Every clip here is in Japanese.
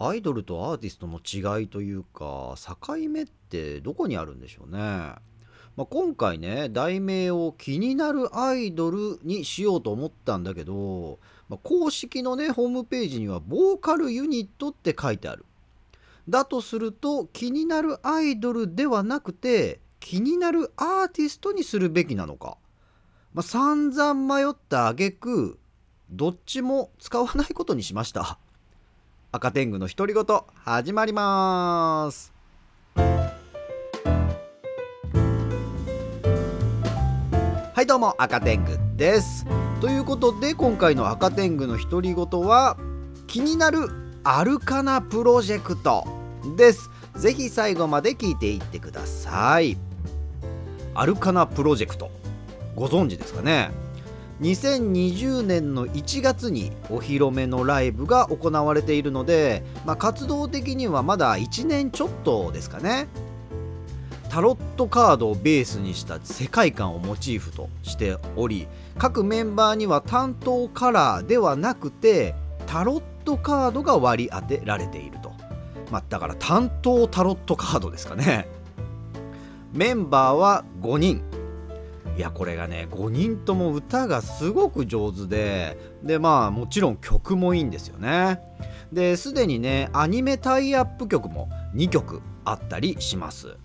アイドルとアーティストの違いというか境目ってどこにあるんでしょうね、まあ、今回ね題名を「気になるアイドル」にしようと思ったんだけど、まあ、公式のねホームページにはボーカルユニットって書いてある。だとすると気になるアイドルではなくて気になるアーティストにするべきなのか、まあ、散々迷った挙句どっちも使わないことにしました。赤天狗の独り言始まります。はいどうも赤天狗です。ということで今回の赤天狗の独り言は気になるアルカナプロジェクトです。ぜひ最後まで聞いていってください。アルカナプロジェクト。ご存知ですかね？2020年の1月にお披露目のライブが行われているので、まあ、活動的にはまだ1年ちょっとですかね。タロットカードをベースにした世界観をモチーフとしており各メンバーには担当カラーではなくてタロットカードが割り当てられていると、まあ、だから担当タロットカードですかね。メンバーは5人。いやこれがね5人とも歌がすごく上手ででまあもちろん曲もいいんですよね。ですでにねアニメタイアップ曲も2曲あったりします。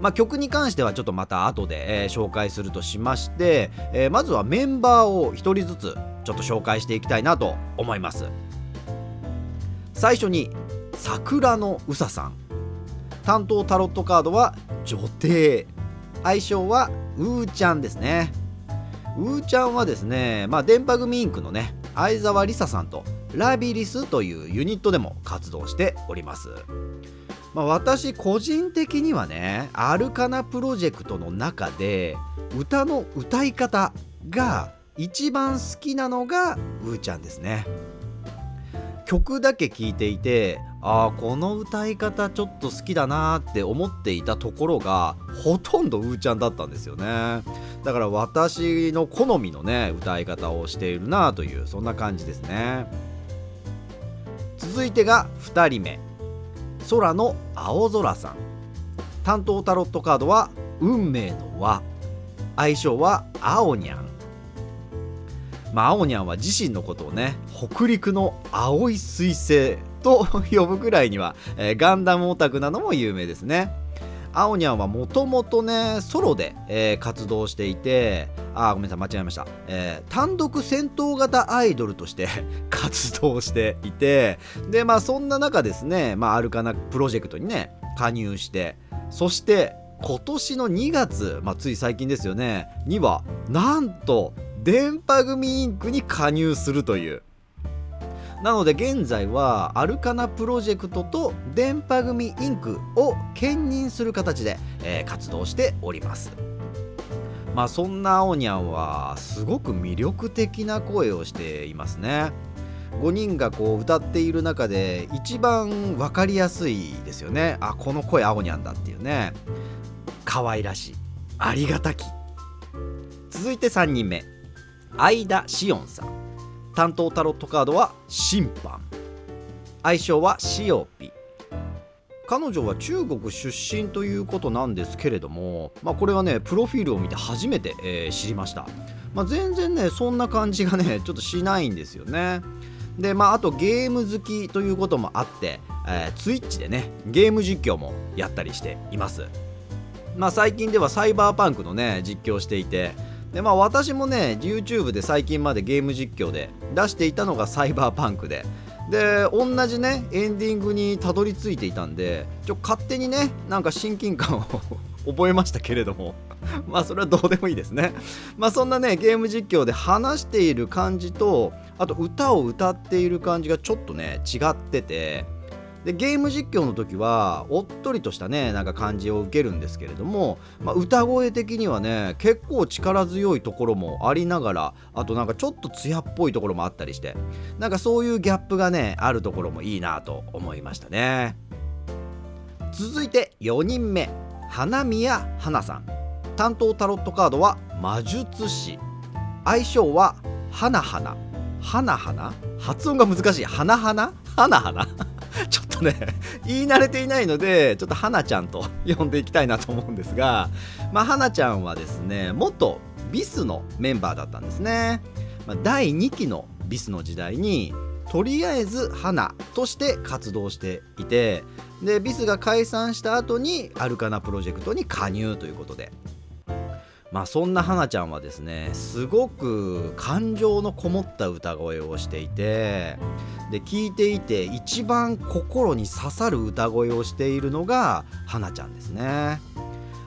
まあ、曲に関してはちょっとまた後で、えー、紹介するとしまして、えー、まずはメンバーを1人ずつちょっと紹介していきたいなと思います。最初に桜のうささん。担当タロットカードは女帝。愛称はうーちゃんですね。うーちゃんはですねまあ電波組インクのね相沢りささんとラビリスというユニットでも活動しております。まあ、私個人的にはねアルカナプロジェクトの中で歌の歌い方が一番好きなのがうーちゃんですね。曲だけ聴いていてああこの歌い方ちょっと好きだなって思っていたところがほとんどうーちゃんだったんですよね。だから私の好みのね歌い方をしているなというそんな感じですね。続いてが2人目。空の青空さん。担当タロットカードは運命の輪。愛称は青にゃん。まあ、青にゃんは自身のことをね北陸の青い彗星と 呼ぶくらいには、えー、ガンダムオタクなのも有名ですね。青にゃんはもともとねソロで、えー、活動していてあごめんなさい間違えました、えー、単独戦闘型アイドルとして 活動していてでまあそんな中ですね、まあ、アルカナプロジェクトにね加入してそして今年の2月、まあ、つい最近ですよねにはなんと電波組インクに加入するという。なので現在はアルカナプロジェクトと電波組インクを兼任する形で、えー、活動しております。まあそんな青にゃんはすごく魅力的な声をしていますね。5人がこう歌っている中で一番分かりやすいですよね。あこの声青にゃんだっていうね。可愛らしい。ありがたき。続いて3人目。相田紫音さん。担当タロットカードは審判。愛称はシオピ。彼女は中国出身ということなんですけれども、まあ、これはねプロフィールを見て初めて、えー、知りました、まあ、全然ねそんな感じがね ちょっとしないんですよね。でまああとゲーム好きということもあって、えー、ツイッチでねゲーム実況もやったりしています。まあ最近ではサイバーパンクのね実況していてでまあ私もね YouTube で最近までゲーム実況で出していたのがサイバーパンクで。で同じねエンディングにたどり着いていたんでちょ勝手にねなんか親近感を 覚えましたけれども。まあそれはどうでもいいですね。まあそんなねゲーム実況で話している感じとあと歌を歌っている感じがちょっとね違ってて。でゲーム実況の時はおっとりとしたねなんか感じを受けるんですけれども、まあ、歌声的にはね結構力強いところもありながらあとなんかちょっと艶っぽいところもあったりしてなんかそういうギャップがねあるところもいいなと思いましたね。続いて4人目花宮花さん。担当タロットカードは魔術師。愛称は花花花花発音が難しい。花花花花ちょとね 言い慣れていないのでちょっと花ちゃんと 呼んでいきたいなと思うんですがまあ花ちゃんはですね元ビスのメンバーだったんですね、まあ、第2期のビスの時代にとりあえず花として活動していてでビスが解散した後にアルカナプロジェクトに加入ということで。まあそんな花ちゃんはですねすごく感情のこもった歌声をしていてで聴いていて一番心に刺さる歌声をしているのが花ちゃんですね。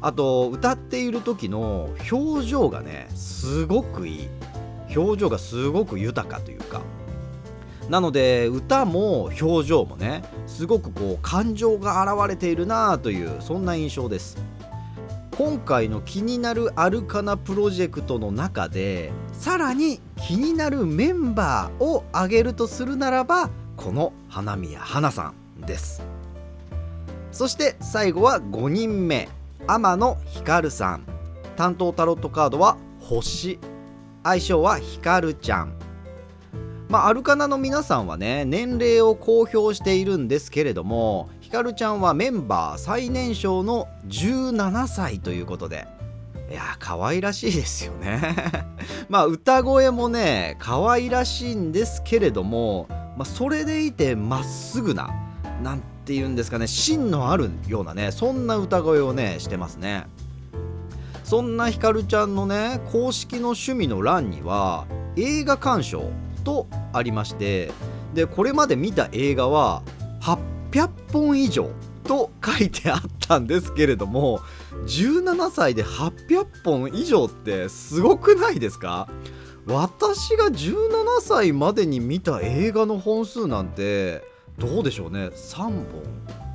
あと歌っている時の表情がねすごくいい。表情がすごく豊かというか。なので歌も表情もねすごくこう感情が現れているなというそんな印象です。今回の気になるアルカナプロジェクトの中でさらに気になるメンバーを挙げるとするならばこの花宮花さんです。そして最後は5人目天野光さん。担当タロットカードは星。愛称はひかるちゃん。まあ、アルカナの皆さんはね年齢を公表しているんですけれどもひかるちゃんはメンバー最年少の17歳ということで。いや可愛らしいですよね。まあ歌声もね可愛らしいんですけれども、まあ、それでいてまっすぐななんて言うんですかね芯のあるようなねそんな歌声をねしてますね。そんなひかるちゃんのね公式の趣味の欄には映画鑑賞とありましてでこれまで見た映画は800本以上と書いてあったんですけれども17歳で800本以上ってすごくないですか？私が17歳までに見た映画の本数なんてどうでしょうね。3本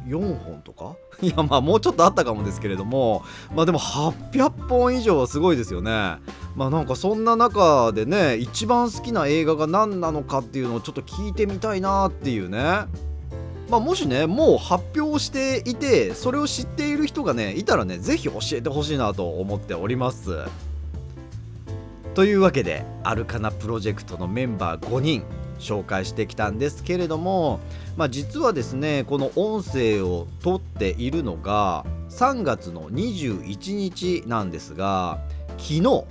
4本とか？いやまあもうちょっとあったかもですけれどもまあでも800本以上はすごいですよね。まあなんかそんな中でね一番好きな映画が何なのかっていうのをちょっと聞いてみたいなっていうね。まあ、もしねもう発表していてそれを知っている人がねいたらね是非教えてほしいなと思っております。というわけでアルカナプロジェクトのメンバー5人紹介してきたんですけれども、まあ、実はですねこの音声を撮っているのが3月の21日なんですが昨日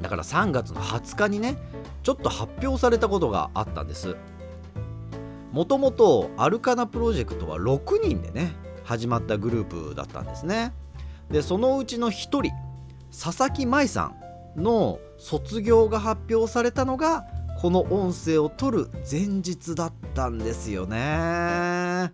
だから3月の20日にねちょっと発表されたことがあったんです。もともとアルカナプロジェクトは6人でね始まったグループだったんですねでそのうちの1人佐々木舞さんの卒業が発表されたのがこの音声を撮る前日だったんですよね。ま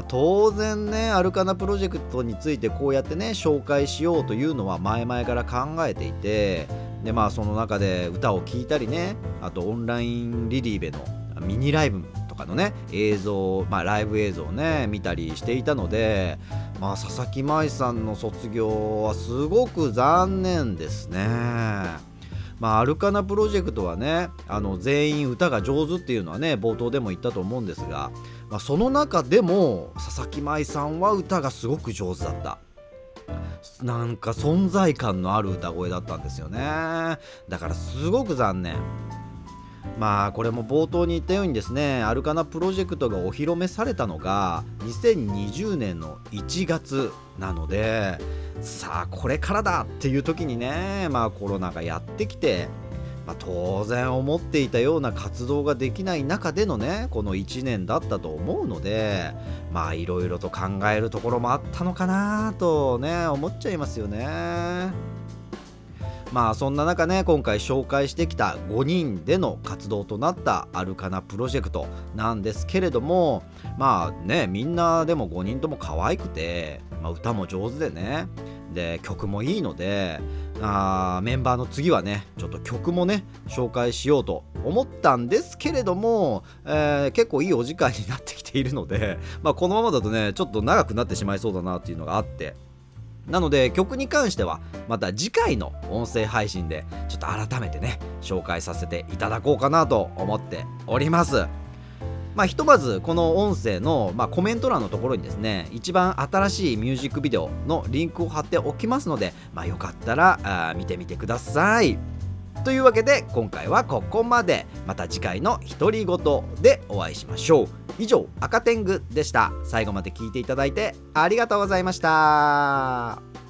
あ、当然ねアルカナプロジェクトについてこうやってね紹介しようというのは前々から考えていてでまあその中で歌を聴いたりねあとオンラインリリーベのミニライブとかのね映像、まあ、ライブ映像をね見たりしていたので、まあ、佐々木舞さんの卒業はすごく残念ですね。まあ、アルカナプロジェクトはねあの全員歌が上手っていうのはね冒頭でも言ったと思うんですが、まあ、その中でも佐々木舞さんは歌がすごく上手だった。なんか存在感のある歌声だったんですよね。だからすごく残念。まあこれも冒頭に言ったようにですねアルカナプロジェクトがお披露目されたのが2020年の1月なのでさあこれからだっていう時にねまあコロナがやってきて、まあ、当然思っていたような活動ができない中でのねこの1年だったと思うのでまあいろいろと考えるところもあったのかなとね思っちゃいますよね。まあそんな中ね今回紹介してきた5人での活動となったアルカナプロジェクトなんですけれどもまあねみんなでも5人とも可愛くて、まあ、歌も上手でね。で曲もいいのであメンバーの次はねちょっと曲もね紹介しようと思ったんですけれども、えー、結構いいお時間になってきているので、まあ、このままだとねちょっと長くなってしまいそうだなっていうのがあって。なので曲に関してはまた次回の音声配信でちょっと改めてね紹介させていただこうかなと思っております。まあ、ひとまずこの音声の、まあ、コメント欄のところにですね一番新しいミュージックビデオのリンクを貼っておきますので、まあ、よかったら見てみてください。というわけで今回はここまで。また次回の独り言でお会いしましょう。以上赤天狗でした。最後まで聞いていただいてありがとうございました。